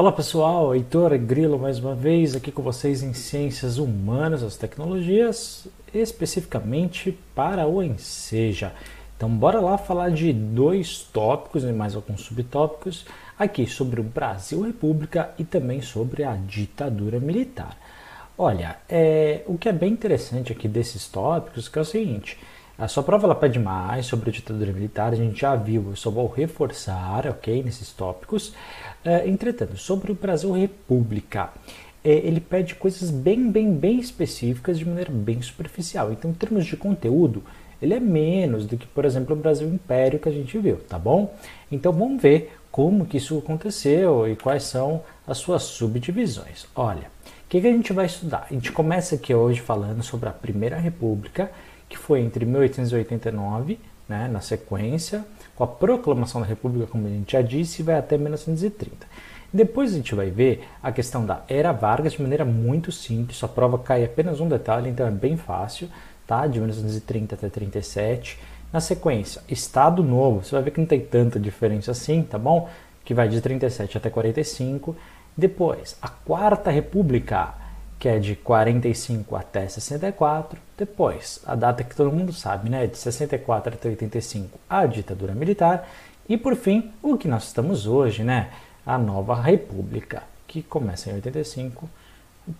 Olá pessoal, Heitor Grilo mais uma vez aqui com vocês em Ciências Humanas, as Tecnologias, especificamente para o Enseja. Então bora lá falar de dois tópicos e mais alguns subtópicos aqui sobre o Brasil República e também sobre a ditadura militar. Olha, é, o que é bem interessante aqui desses tópicos que é o seguinte, a sua prova ela pede mais sobre a ditadura militar, a gente já viu, eu só vou reforçar, ok, nesses tópicos. Uh, entretanto, sobre o Brasil República, é, ele pede coisas bem, bem, bem específicas de maneira bem superficial. Então, em termos de conteúdo, ele é menos do que, por exemplo, o Brasil Império que a gente viu, tá bom? Então, vamos ver como que isso aconteceu e quais são as suas subdivisões. Olha, o que, que a gente vai estudar? A gente começa aqui hoje falando sobre a Primeira República, que foi entre 1889, né, na sequência, com a proclamação da República, como a gente já disse, vai até 1930. Depois a gente vai ver a questão da Era Vargas de maneira muito simples, a prova cai apenas um detalhe, então é bem fácil, tá? De 1930 até 37. Na sequência, Estado Novo, você vai ver que não tem tanta diferença assim, tá bom? Que vai de 37 até 45. Depois, a Quarta República, que é de 45 até 64. Depois, a data que todo mundo sabe, né, de 64 até 85, a ditadura militar. E por fim, o que nós estamos hoje, né, a nova república, que começa em 85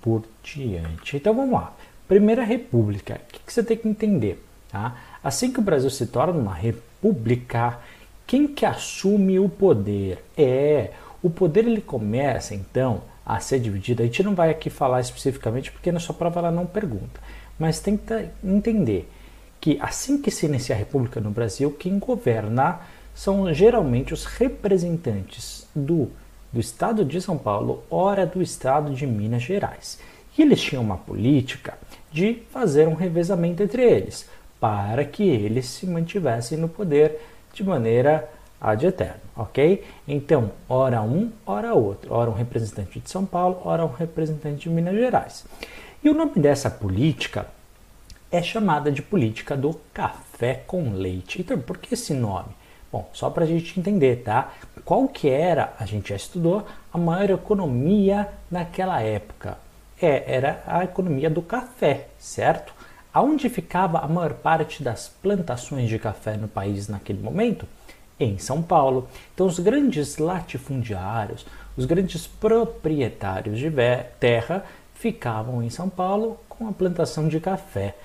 por diante. Então vamos lá. Primeira república, o que, você tem que entender? Tá? Assim que o Brasil se torna uma república, quem que assume o poder? É, o poder ele começa então a ser dividida. A gente não vai aqui falar especificamente porque na sua prova ela não pergunta, mas tenta entender que assim que se inicia a República no Brasil, quem governa são geralmente os representantes do, do Estado de São Paulo, ora do Estado de Minas Gerais. E eles tinham uma política de fazer um revezamento entre eles, para que eles se mantivessem no poder de maneira ad eterno, ok? Então, ora um, ora outro. Ora um representante de São Paulo, ora um representante de Minas Gerais. E o nome dessa política é chamada de política do café com leite. Então, por que esse nome? Bom, só para a gente entender, tá? Qual que era, a gente já estudou, a maior economia naquela época? É, era a economia do café, certo? Aonde ficava a maior parte das plantações de café no país naquele momento? Em São Paulo. Então, os grandes latifundiários, os grandes proprietários de terra ficavam em São Paulo com a plantação de café.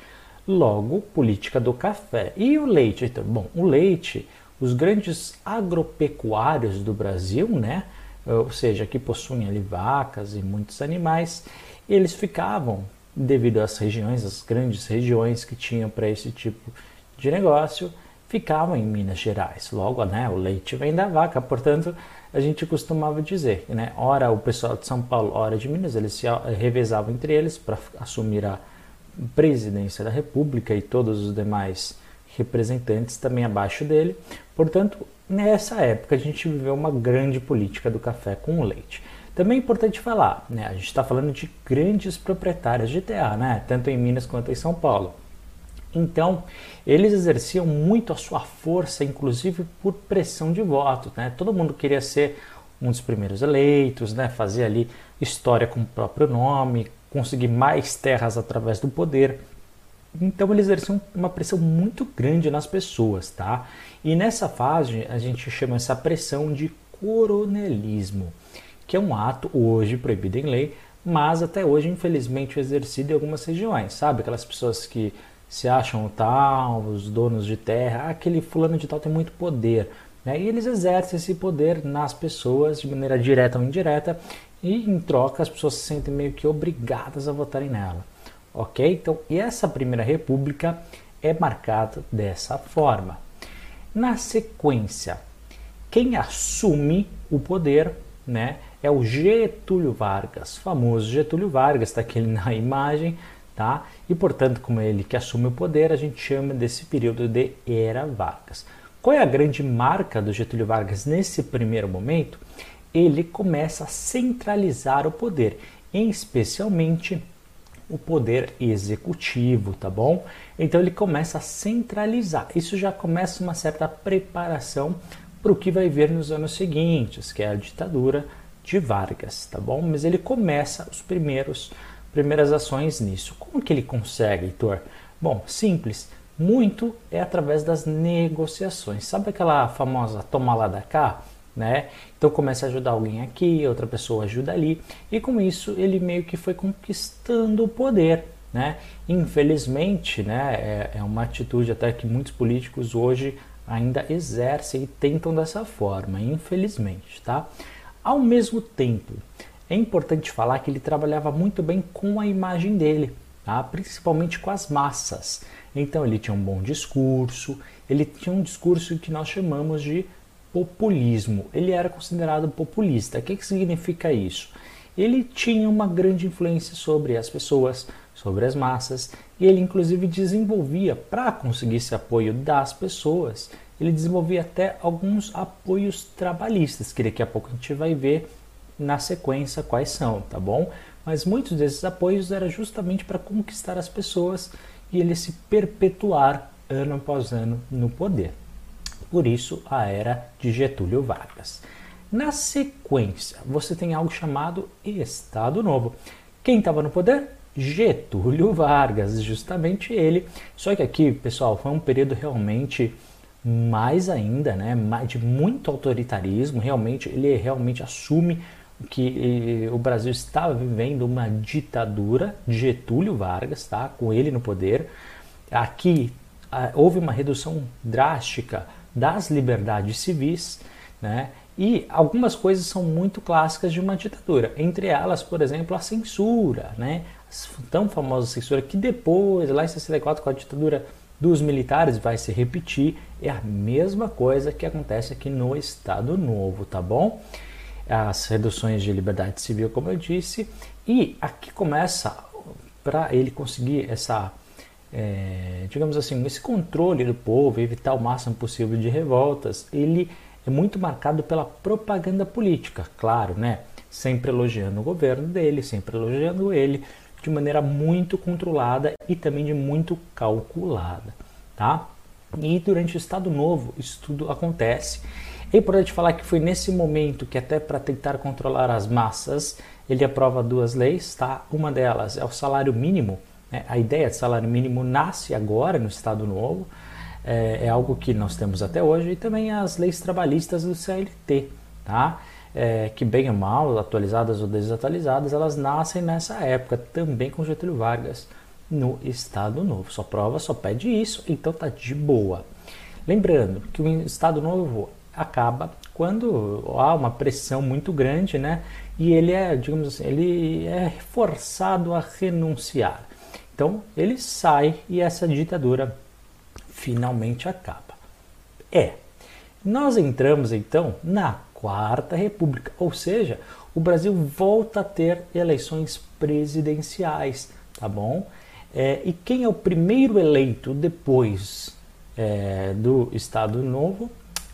Logo, política do café. E o leite? Então, bom, o leite, os grandes agropecuários do Brasil, né? ou seja, que possuem ali vacas e muitos animais, eles ficavam, devido às regiões, as grandes regiões que tinham para esse tipo de negócio, ficavam em Minas Gerais. Logo, né, o leite vem da vaca, portanto, a gente costumava dizer, né, ora o pessoal de São Paulo, ora de Minas, eles se revezavam entre eles para assumir a presidência da República e todos os demais representantes também abaixo dele. Portanto, nessa época a gente viveu uma grande política do café com leite. Também é importante falar, né, a gente está falando de grandes proprietários de terra, né, tanto em Minas quanto em São Paulo. Então, eles exerciam muito a sua força, inclusive por pressão de voto. Né? Todo mundo queria ser um dos primeiros eleitos, né? fazer ali história com o próprio nome, conseguir mais terras através do poder. Então eles exerciam uma pressão muito grande nas pessoas, tá? E nessa fase a gente chama essa pressão de coronelismo, que é um ato hoje proibido em lei, mas até hoje infelizmente exercido em algumas regiões, sabe? Aquelas pessoas que se acham tal, os donos de terra, aquele fulano de tal tem muito poder. Né? E eles exercem esse poder nas pessoas de maneira direta ou indireta, e em troca as pessoas se sentem meio que obrigadas a votarem nela. Ok? Então, essa primeira república é marcada dessa forma. Na sequência, quem assume o poder né, é o Getúlio Vargas, famoso Getúlio Vargas, está aqui na imagem, tá? E portanto, como é ele que assume o poder, a gente chama desse período de Era Vargas. Qual é a grande marca do Getúlio Vargas nesse primeiro momento? Ele começa a centralizar o poder, especialmente o poder executivo, tá bom? Então ele começa a centralizar. Isso já começa uma certa preparação para o que vai vir nos anos seguintes, que é a ditadura de Vargas, tá bom? Mas ele começa os primeiros primeiras ações nisso. Como que ele consegue, Heitor? Bom, simples. Muito é através das negociações. Sabe aquela famosa toma lá da cá? Né? Então começa a ajudar alguém aqui, outra pessoa ajuda ali, e com isso ele meio que foi conquistando o poder. Né? Infelizmente, né, é, é uma atitude até que muitos políticos hoje ainda exercem e tentam dessa forma, infelizmente. Tá? Ao mesmo tempo, é importante falar que ele trabalhava muito bem com a imagem dele, tá? principalmente com as massas. Então ele tinha um bom discurso, ele tinha um discurso que nós chamamos de populismo. Ele era considerado populista. O que, que significa isso? Ele tinha uma grande influência sobre as pessoas, sobre as massas, e ele inclusive desenvolvia, para conseguir esse apoio das pessoas, ele desenvolvia até alguns apoios trabalhistas, que daqui a pouco a gente vai ver na sequência quais são, tá bom? Mas muitos desses apoios era justamente para conquistar as pessoas e ele se perpetuar ano após ano no poder. Por isso, a era de Getúlio Vargas. Na sequência, você tem algo chamado Estado Novo. Quem estava no poder? Getúlio Vargas, justamente ele. Só que aqui, pessoal, foi um período realmente mais ainda, né, de muito autoritarismo. Realmente, ele realmente assume que o Brasil estava vivendo uma ditadura de Getúlio Vargas, tá, com ele no poder. Aqui houve uma redução drástica das liberdades civis, né? E algumas coisas são muito clássicas de uma ditadura, entre elas, por exemplo, a censura, né? Tão famosa censura que depois, lá em 64, com a ditadura dos militares, vai se repetir. É a mesma coisa que acontece aqui no Estado Novo, tá bom? As reduções de liberdade civil, como eu disse, e aqui começa para ele conseguir essa é, digamos assim, esse controle do povo, evitar o máximo possível de revoltas, ele é muito marcado pela propaganda política, claro, né? Sempre elogiando o governo dele, sempre elogiando ele, de maneira muito controlada e também de muito calculada, tá? E durante o Estado Novo isso tudo acontece. É importante falar que foi nesse momento que até para tentar controlar as massas, ele aprova duas leis, tá? Uma delas é o salário mínimo, é, a ideia de salário mínimo nasce agora no Estado Novo, é, é, algo que nós temos até hoje, e também as leis trabalhistas do CLT, tá? É, que bem ou mal, atualizadas ou desatualizadas, elas nascem nessa época, também com Getúlio Vargas no Estado Novo. Sua prova só pede isso, então tá de boa. Lembrando que o Estado Novo acaba quando há uma pressão muito grande, né? E ele é, digamos assim, ele é forçado a renunciar. Então ele sai e essa ditadura finalmente acaba. É, nós entramos então na Quarta República, ou seja, o Brasil volta a ter eleições presidenciais, tá bom? É, e quem é o primeiro eleito depois é, do Estado Novo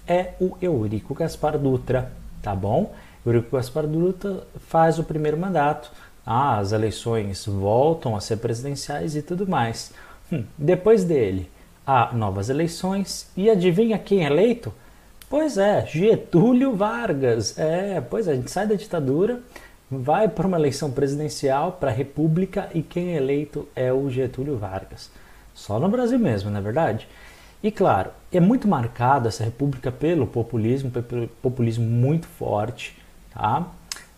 é o Eurico Gaspar Dutra, tá bom? Eurico Gaspar Dutra faz o primeiro mandato ah, as eleições voltam a ser presidenciais e tudo mais. Hum, depois dele, há novas eleições e adivinha quem é eleito? Pois é, Getúlio Vargas. É, pois é, a gente sai da ditadura, vai para uma eleição presidencial, para a República e quem é eleito é o Getúlio Vargas. Só no Brasil mesmo, não é verdade? E claro, é muito marcada essa República pelo populismo, pelo populismo muito forte, tá?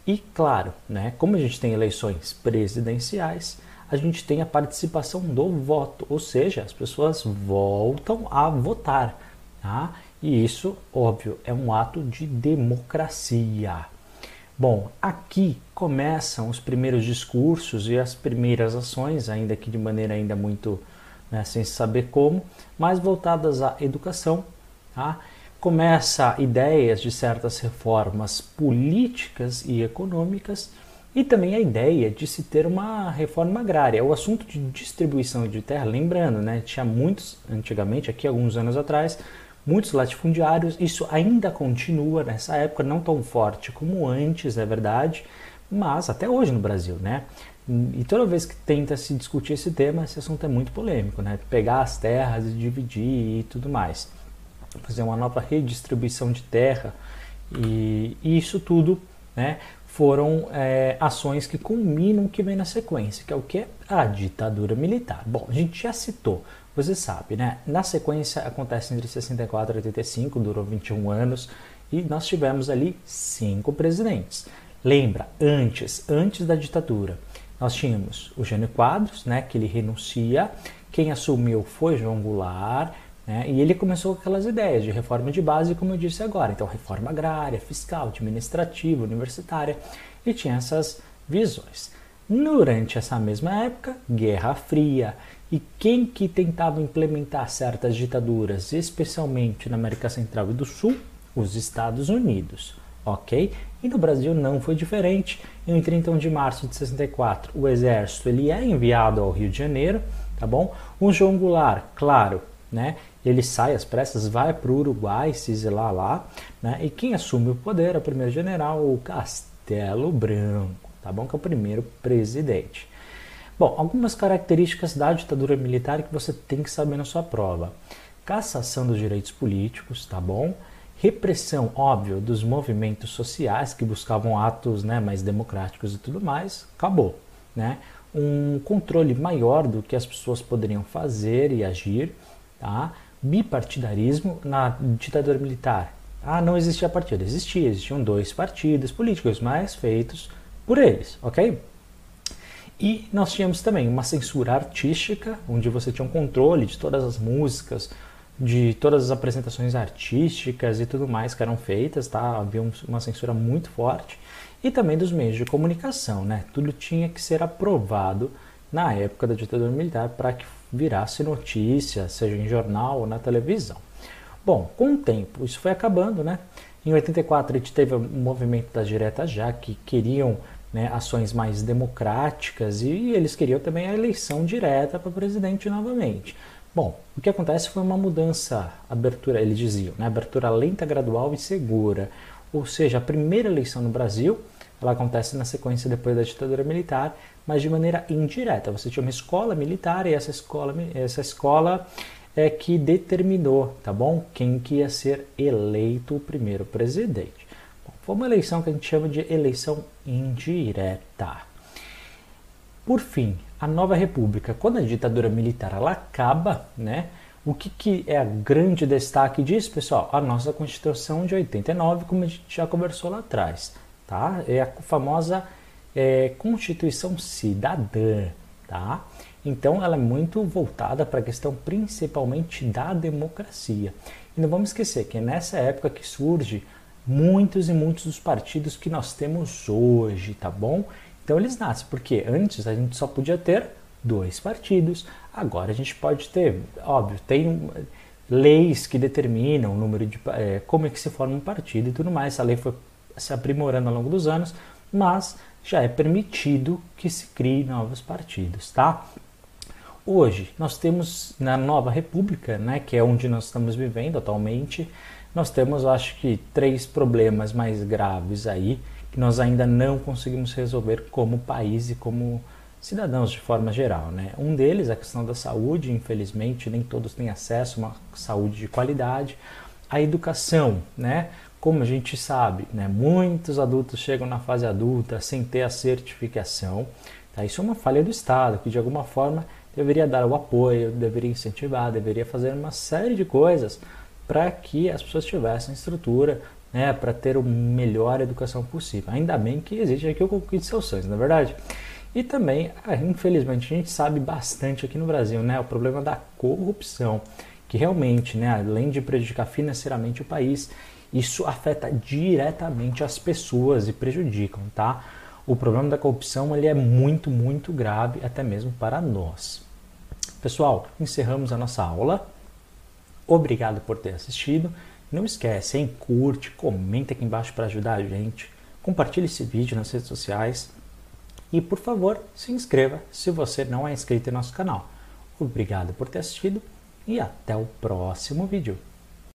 E claro, né, como a gente tem eleições presidenciais, a gente tem a participação do voto, ou seja, as pessoas voltam a votar. Tá? E isso, óbvio, é um ato de democracia. Bom, aqui começam os primeiros discursos e as primeiras ações, ainda que de maneira ainda muito né, sem saber como, mais voltadas à educação, tá? começa ideias de certas reformas políticas e econômicas e também a ideia de se ter uma reforma agrária. O assunto de distribuição de terra, lembrando, né, tinha muitos, antigamente, aqui alguns anos atrás, muitos latifundiários, isso ainda continua nessa época, não tão forte como antes, é verdade, mas até hoje no Brasil, né? E toda vez que tenta se discutir esse tema, esse assunto é muito polêmico, né? Pegar as terras e dividir e tudo mais fazer uma nova redistribuição de terra e, e isso tudo né, foram é, ações que culminam que vem na sequência, que é o que? A ditadura militar. Bom, a gente já citou, você sabe, né? Na sequência acontece entre 64 e 85, durou 21 anos, e nós tivemos ali cinco presidentes. Lembra, antes, antes da ditadura, nós tínhamos o Jânio Quadros, né, que ele renuncia, quem assumiu foi João Goulart, né, e ele começou com aquelas ideias de reforma de base, como eu disse agora, então reforma agrária, fiscal, administrativa, universitária, e tinha essas visões. Durante essa mesma época, Guerra Fria, e quem que tentava implementar certas ditaduras, especialmente na América Central e do Sul? Os Estados Unidos ok? E no Brasil não foi diferente. Em 31 de março de 64, o exército ele é enviado ao Rio de Janeiro, tá bom? O João Goulart, claro, né? Ele sai às pressas, vai para o Uruguai se exilar lá, né? E quem assume o poder é o primeiro general, o Castelo Branco, tá bom? Que é o primeiro presidente. Bom, algumas características da ditadura militar que você tem que saber na sua prova. Cassação dos direitos políticos, tá bom? repressão, óbvio, dos movimentos sociais que buscavam atos né, mais democráticos e tudo mais, acabou. Né? Um controle maior do que as pessoas poderiam fazer e agir, tá? Bipartidarismo na ditadura militar. Ah, não existia partido, existia, existiam dois partidos políticos, mas feitos por eles, ok? E nós tínhamos também uma censura artística, onde você tinha um controle de todas as músicas, de todas as apresentações artísticas e tudo mais que eram feitas, tá? Havia uma censura muito forte e também dos meios de comunicação, né? Tudo tinha que ser aprovado na época da ditadura militar para que virasse notícia, seja em jornal ou na televisão. Bom, com o tempo isso foi acabando, né? Em 84 a gente teve o movimento das diretas já que queriam né, ações mais democráticas e eles queriam também a eleição direta para presidente novamente. Bom, o que acontece foi uma mudança, abertura, eles diziam, né, abertura lenta, gradual e segura. Ou seja, a primeira eleição no Brasil, ela acontece na sequência depois da ditadura militar, mas de maneira indireta. Você tinha uma escola militar e essa escola, essa escola é que determinou, tá bom? Quem que ia ser eleito o primeiro presidente. Bom, foi uma eleição que a gente chama de eleição indireta. Por fim, a nova república, quando a ditadura militar ela acaba, né? O que, que é o grande destaque disso, pessoal? A nossa Constituição de 89, como a gente já conversou lá atrás, tá? É a famosa é, Constituição Cidadã, tá? Então, ela é muito voltada para a questão principalmente da democracia. E não vamos esquecer que é nessa época que surge muitos e muitos dos partidos que nós temos hoje, tá bom? Então eles nascem, porque antes a gente só podia ter dois partidos, agora a gente pode ter, óbvio, tem leis que determinam o número de é, como é que se forma um partido e tudo mais. Essa lei foi se aprimorando ao longo dos anos, mas já é permitido que se crie novos partidos, tá? Hoje nós temos na nova república, né, que é onde nós estamos vivendo atualmente, nós temos, acho que, três problemas mais graves aí que nós ainda não conseguimos resolver como país e como cidadãos de forma geral. Né? Um deles é a questão da saúde, infelizmente nem todos têm acesso a uma saúde de qualidade. A educação, né? Como a gente sabe, né? muitos adultos chegam na fase adulta sem ter a certificação. Tá? Isso é uma falha do Estado, que de alguma forma deveria dar o apoio, deveria incentivar, deveria fazer uma série de coisas para que as pessoas tivessem estrutura né, para ter a melhor educação possível. Ainda bem que existe aqui o concurso de seus sonhos, na é verdade? E também, ah, infelizmente, a gente sabe bastante aqui no Brasil, né, o problema da corrupção, que realmente, né, além de prejudicar financeiramente o país, isso afeta diretamente as pessoas e prejudicam, tá? O problema da corrupção ele é muito, muito grave, até mesmo para nós. Pessoal, encerramos a nossa aula. Obrigado por ter assistido. Não esquece, hein? Curte, comenta aqui embaixo para ajudar a gente. Compartilhe esse vídeo nas redes sociais. E por favor, se inscreva se você não é inscrito em nosso canal. Obrigado por ter assistido e até o próximo vídeo.